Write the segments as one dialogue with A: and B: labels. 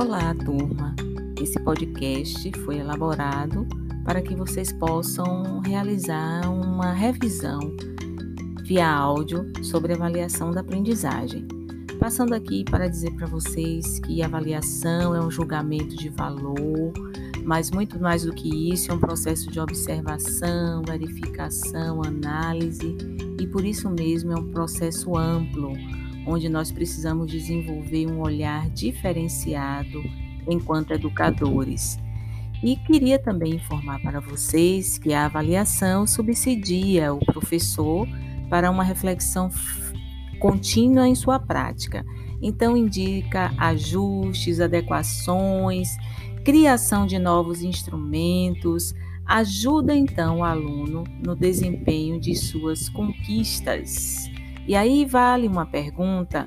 A: Olá, turma! Esse podcast foi elaborado para que vocês possam realizar uma revisão via áudio sobre avaliação da aprendizagem. Passando aqui para dizer para vocês que avaliação é um julgamento de valor, mas muito mais do que isso, é um processo de observação, verificação, análise e por isso mesmo é um processo amplo onde nós precisamos desenvolver um olhar diferenciado enquanto educadores. E queria também informar para vocês que a avaliação subsidia o professor para uma reflexão contínua em sua prática. Então, indica ajustes, adequações, criação de novos instrumentos, ajuda então o aluno no desempenho de suas conquistas. E aí vale uma pergunta: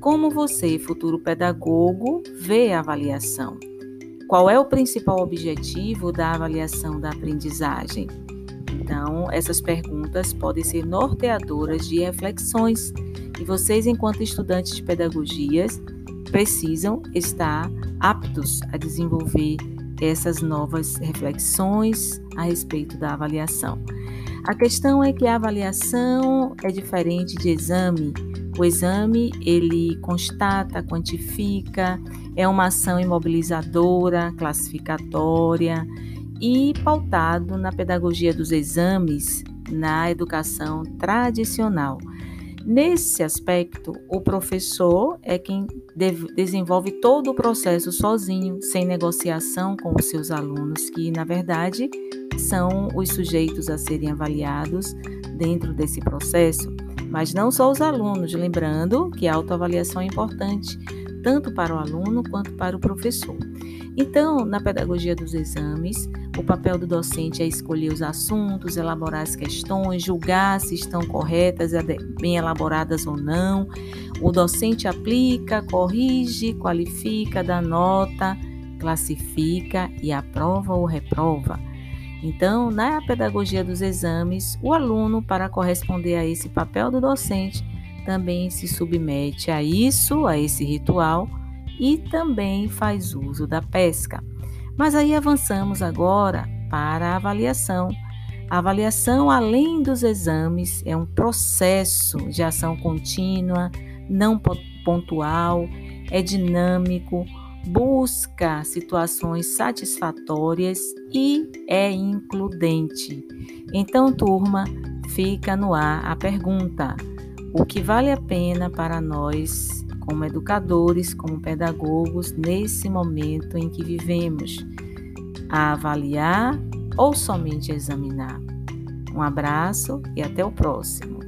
A: como você, futuro pedagogo, vê a avaliação? Qual é o principal objetivo da avaliação da aprendizagem? Então, essas perguntas podem ser norteadoras de reflexões e vocês, enquanto estudantes de pedagogias, precisam estar aptos a desenvolver essas novas reflexões a respeito da avaliação. A questão é que a avaliação é diferente de exame. O exame, ele constata, quantifica, é uma ação imobilizadora, classificatória e pautado na pedagogia dos exames na educação tradicional. Nesse aspecto, o professor é quem desenvolve todo o processo sozinho, sem negociação com os seus alunos, que na verdade são os sujeitos a serem avaliados dentro desse processo, mas não só os alunos, lembrando que a autoavaliação é importante tanto para o aluno quanto para o professor. Então, na pedagogia dos exames, o papel do docente é escolher os assuntos, elaborar as questões, julgar se estão corretas, bem elaboradas ou não. O docente aplica, corrige, qualifica, dá nota, classifica e aprova ou reprova. Então, na pedagogia dos exames, o aluno, para corresponder a esse papel do docente, também se submete a isso, a esse ritual, e também faz uso da pesca. Mas aí avançamos agora para a avaliação. A avaliação, além dos exames, é um processo de ação contínua, não pontual, é dinâmico, busca situações satisfatórias e é includente. Então, turma, fica no ar a pergunta: o que vale a pena para nós, como educadores, como pedagogos, nesse momento em que vivemos? A avaliar ou somente examinar? Um abraço e até o próximo.